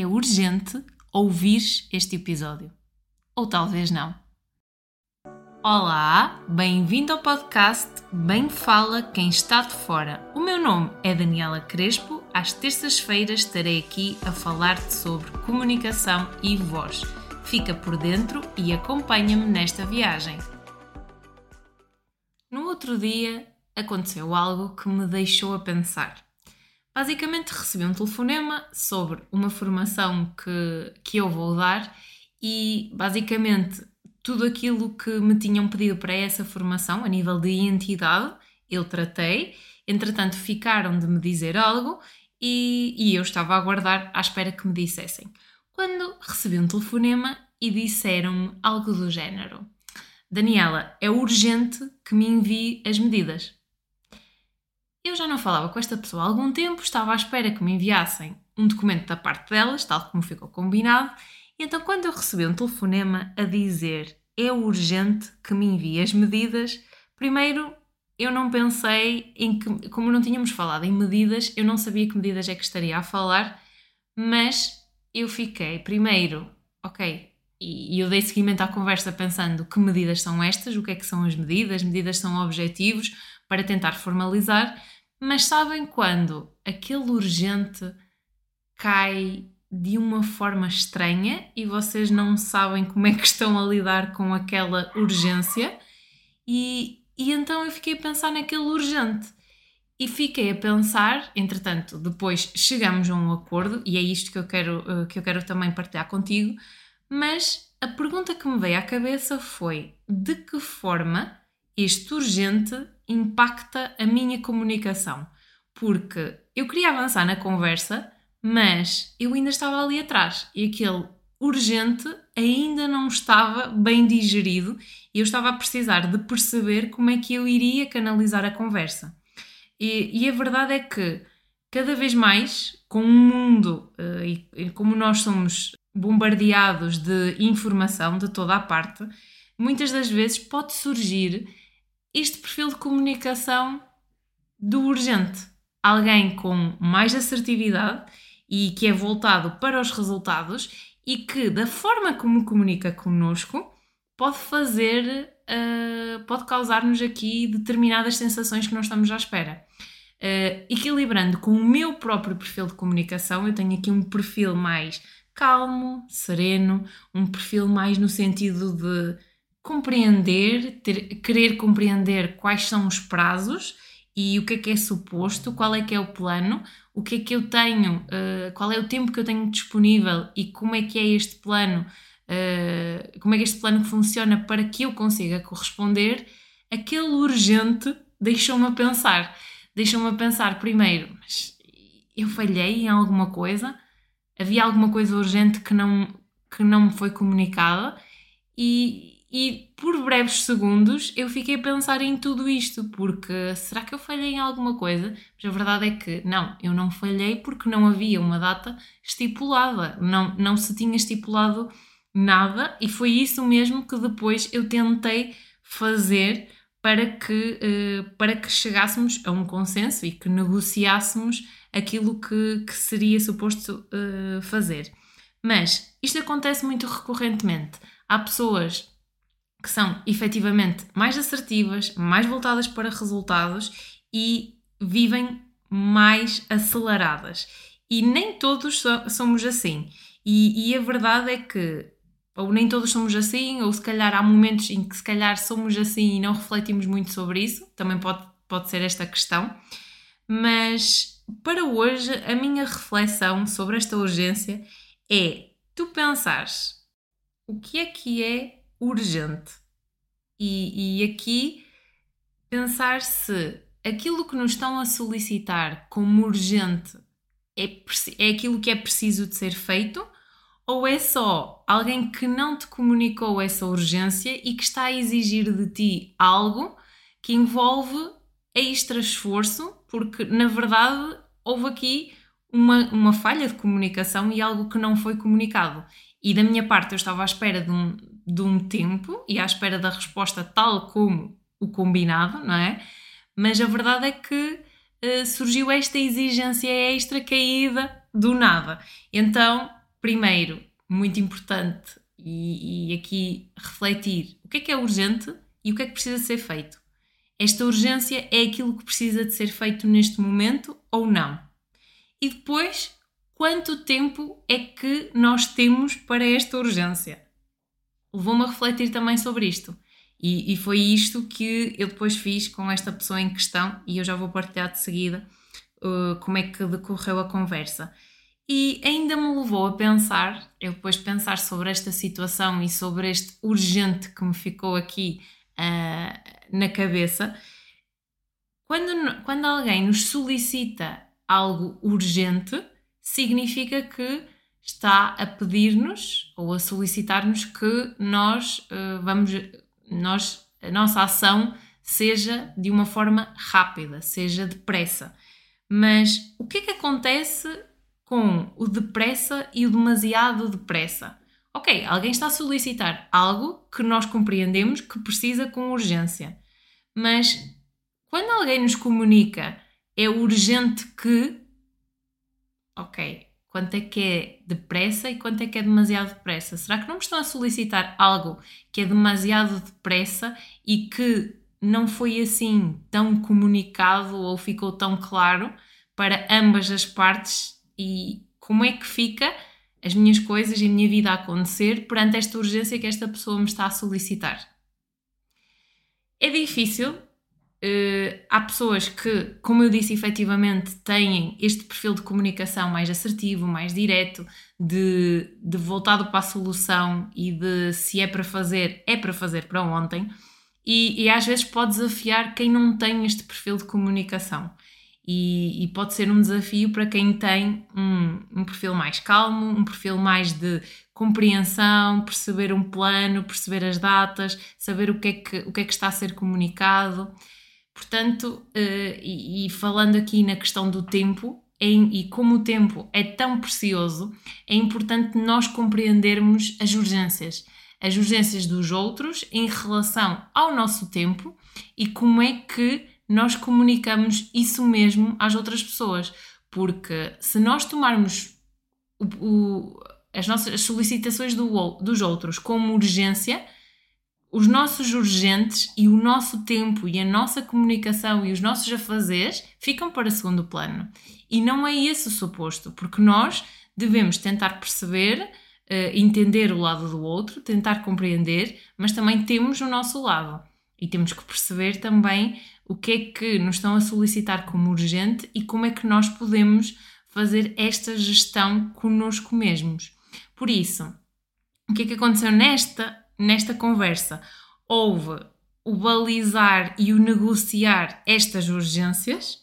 é urgente ouvir este episódio. Ou talvez não. Olá, bem-vindo ao podcast Bem Fala Quem Está de Fora. O meu nome é Daniela Crespo. Às terças-feiras estarei aqui a falar-te sobre comunicação e voz. Fica por dentro e acompanha-me nesta viagem. No outro dia aconteceu algo que me deixou a pensar. Basicamente recebi um telefonema sobre uma formação que, que eu vou dar e basicamente tudo aquilo que me tinham pedido para essa formação a nível de entidade eu tratei. Entretanto, ficaram de me dizer algo e, e eu estava a aguardar à espera que me dissessem. Quando recebi um telefonema e disseram algo do género: Daniela, é urgente que me envie as medidas. Eu já não falava com esta pessoa há algum tempo, estava à espera que me enviassem um documento da parte delas, tal como ficou combinado, e então quando eu recebi um telefonema a dizer é urgente que me envie as medidas, primeiro eu não pensei em que, como não tínhamos falado em medidas, eu não sabia que medidas é que estaria a falar, mas eu fiquei primeiro, ok, e eu dei seguimento à conversa pensando que medidas são estas, o que é que são as medidas, medidas são objetivos para tentar formalizar, mas sabem quando aquele urgente cai de uma forma estranha e vocês não sabem como é que estão a lidar com aquela urgência? E, e então eu fiquei a pensar naquele urgente. E fiquei a pensar, entretanto, depois chegamos a um acordo, e é isto que eu quero, eh, que eu quero também partilhar contigo, mas a pergunta que me veio à cabeça foi: de que forma este urgente impacta a minha comunicação. Porque eu queria avançar na conversa, mas eu ainda estava ali atrás e aquele urgente ainda não estava bem digerido e eu estava a precisar de perceber como é que eu iria canalizar a conversa. E, e a verdade é que cada vez mais, com o mundo uh, e, e como nós somos bombardeados de informação de toda a parte, muitas das vezes pode surgir este perfil de comunicação do urgente. Alguém com mais assertividade e que é voltado para os resultados e que, da forma como comunica connosco, pode fazer, uh, pode causar-nos aqui determinadas sensações que não estamos à espera. Uh, equilibrando com o meu próprio perfil de comunicação, eu tenho aqui um perfil mais calmo, sereno, um perfil mais no sentido de compreender, ter, querer compreender quais são os prazos e o que é que é suposto, qual é que é o plano, o que é que eu tenho, uh, qual é o tempo que eu tenho disponível e como é que é este plano, uh, como é que este plano funciona para que eu consiga corresponder, aquele urgente deixou-me a pensar. Deixou-me a pensar primeiro, mas eu falhei em alguma coisa? Havia alguma coisa urgente que não, que não me foi comunicada? E, e por breves segundos eu fiquei a pensar em tudo isto, porque será que eu falhei em alguma coisa? Mas a verdade é que não, eu não falhei porque não havia uma data estipulada, não, não se tinha estipulado nada e foi isso mesmo que depois eu tentei fazer para que, uh, para que chegássemos a um consenso e que negociássemos aquilo que, que seria suposto uh, fazer. Mas isto acontece muito recorrentemente. Há pessoas que são efetivamente mais assertivas, mais voltadas para resultados e vivem mais aceleradas. E nem todos so somos assim. E, e, a verdade é que, ou nem todos somos assim, ou se calhar há momentos em que se calhar somos assim e não refletimos muito sobre isso, também pode, pode ser esta questão. Mas para hoje, a minha reflexão sobre esta urgência é tu pensares o que é que é urgente. E, e aqui pensar se aquilo que nos estão a solicitar como urgente é, é aquilo que é preciso de ser feito ou é só alguém que não te comunicou essa urgência e que está a exigir de ti algo que envolve extra esforço, porque na verdade houve aqui uma, uma falha de comunicação e algo que não foi comunicado. E da minha parte eu estava à espera de um, de um tempo e à espera da resposta tal como o combinado, não é? Mas a verdade é que uh, surgiu esta exigência extra caída do nada. Então primeiro, muito importante, e, e aqui refletir o que é que é urgente e o que é que precisa ser feito. Esta urgência é aquilo que precisa de ser feito neste momento ou não? E depois, quanto tempo é que nós temos para esta urgência? Levou-me a refletir também sobre isto. E, e, foi isto que eu depois fiz com esta pessoa em questão, e eu já vou partilhar de seguida uh, como é que decorreu a conversa. E ainda me levou a pensar, eu depois pensar sobre esta situação e sobre este urgente que me ficou aqui uh, na cabeça. Quando, quando alguém nos solicita algo urgente, significa que está a pedir-nos ou a solicitar-nos que nós uh, vamos, nós, a nossa ação seja de uma forma rápida, seja depressa. Mas o que é que acontece com o depressa e o demasiado depressa? Ok, alguém está a solicitar algo que nós compreendemos que precisa com urgência, mas quando alguém nos comunica é urgente que. Ok, quanto é que é depressa e quanto é que é demasiado depressa? Será que não me estão a solicitar algo que é demasiado depressa e que não foi assim tão comunicado ou ficou tão claro para ambas as partes? E como é que fica as minhas coisas e a minha vida a acontecer perante esta urgência que esta pessoa me está a solicitar? É difícil Uh, há pessoas que, como eu disse, efetivamente têm este perfil de comunicação mais assertivo, mais direto, de, de voltado para a solução e de se é para fazer, é para fazer para ontem, e, e às vezes pode desafiar quem não tem este perfil de comunicação. E, e pode ser um desafio para quem tem um, um perfil mais calmo, um perfil mais de compreensão, perceber um plano, perceber as datas, saber o que é que, o que, é que está a ser comunicado. Portanto, uh, e, e, falando aqui na questão do tempo, em, e como o tempo é tão precioso, é importante nós compreendermos as urgências. As urgências dos outros em relação ao nosso tempo e como é que nós comunicamos isso mesmo às outras pessoas. Porque se nós tomarmos o, o, as nossas solicitações do, dos outros como urgência, os nossos urgentes e o nosso tempo e a nossa comunicação e os nossos afazeres ficam para segundo plano. E não é esse o suposto, porque nós devemos tentar perceber, uh, entender o lado do outro, tentar compreender, mas também temos o nosso lado. E temos que perceber também o que é que nos estão a solicitar como urgente e como é que nós podemos fazer esta gestão conosco mesmos. Por isso, o que é que aconteceu nesta nesta conversa houve o balizar e o negociar estas urgências,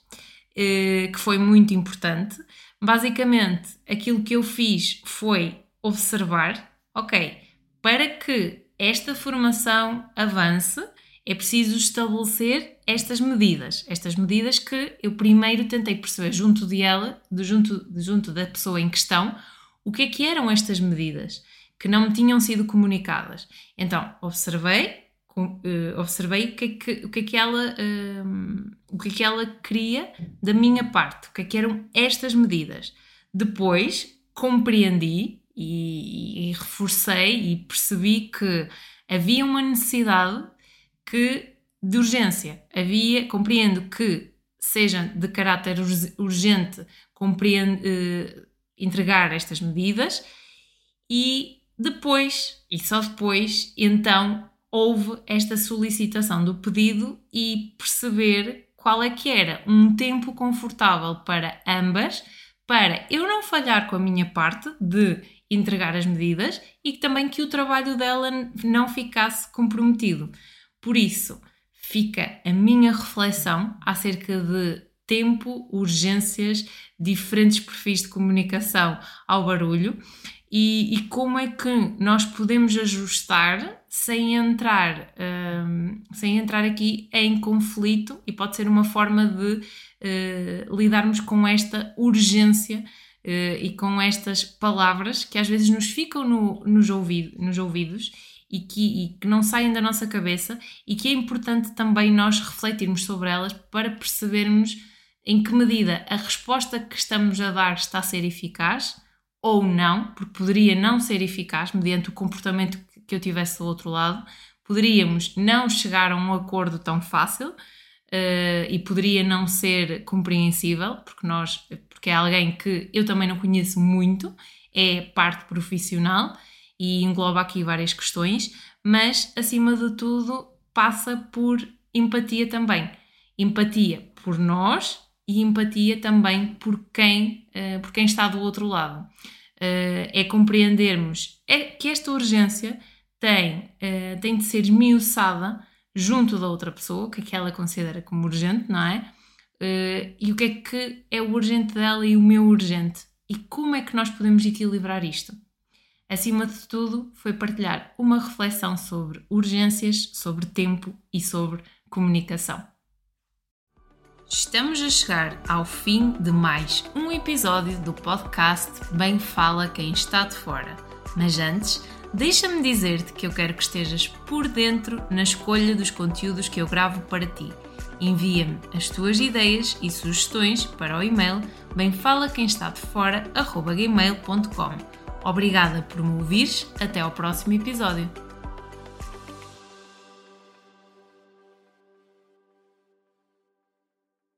eh, que foi muito importante. Basicamente, aquilo que eu fiz foi observar, ok, para que esta formação avance, é preciso estabelecer estas medidas. Estas medidas que eu primeiro tentei perceber junto de ela, de junto, de junto da pessoa em questão, o que é que eram estas medidas que não me tinham sido comunicadas. Então, observei, uh, observei o que, é que, o, que é que ela, uh, o que é que ela queria da minha parte, o que é que eram estas medidas. Depois, compreendi e, e reforcei e percebi que havia uma necessidade que de urgência. Havia, compreendo que seja de caráter urgente compreendo, uh, entregar estas medidas e depois, e só depois, então houve esta solicitação do pedido e perceber qual é que era um tempo confortável para ambas, para eu não falhar com a minha parte de entregar as medidas e também que o trabalho dela não ficasse comprometido. Por isso, fica a minha reflexão acerca de tempo, urgências, diferentes perfis de comunicação ao barulho e, e, como é que nós podemos ajustar sem entrar, um, sem entrar aqui em conflito e pode ser uma forma de uh, lidarmos com esta urgência uh, e com estas palavras que às vezes nos ficam no, nos, ouvido, nos ouvidos e que, e que não saem da nossa cabeça e que é importante também nós refletirmos sobre elas para percebermos em que medida a resposta que estamos a dar está a ser eficaz ou não, porque poderia não ser eficaz mediante o comportamento que eu tivesse do outro lado, poderíamos não chegar a um acordo tão fácil uh, e poderia não ser compreensível, porque nós, porque é alguém que eu também não conheço muito, é parte profissional e engloba aqui várias questões, mas acima de tudo passa por empatia também. Empatia por nós e empatia também por quem, uh, por quem está do outro lado. Uh, é compreendermos é que esta urgência tem, uh, tem de ser esmiuçada junto da outra pessoa, que, é que ela considera como urgente, não é? e o que é que é o urgente dela e o meu urgente. E como é que nós podemos equilibrar isto? Acima de tudo, foi partilhar uma reflexão sobre urgências, sobre tempo e sobre comunicação. Estamos a chegar ao fim de mais um episódio do podcast Bem Fala Quem Está de Fora. Mas antes, deixa-me dizer-te que eu quero que estejas por dentro na escolha dos conteúdos que eu gravo para ti. Envia-me as tuas ideias e sugestões para o e-mail bemfalaquemestadefora.gmail.com Obrigada por me ouvires. Até ao próximo episódio.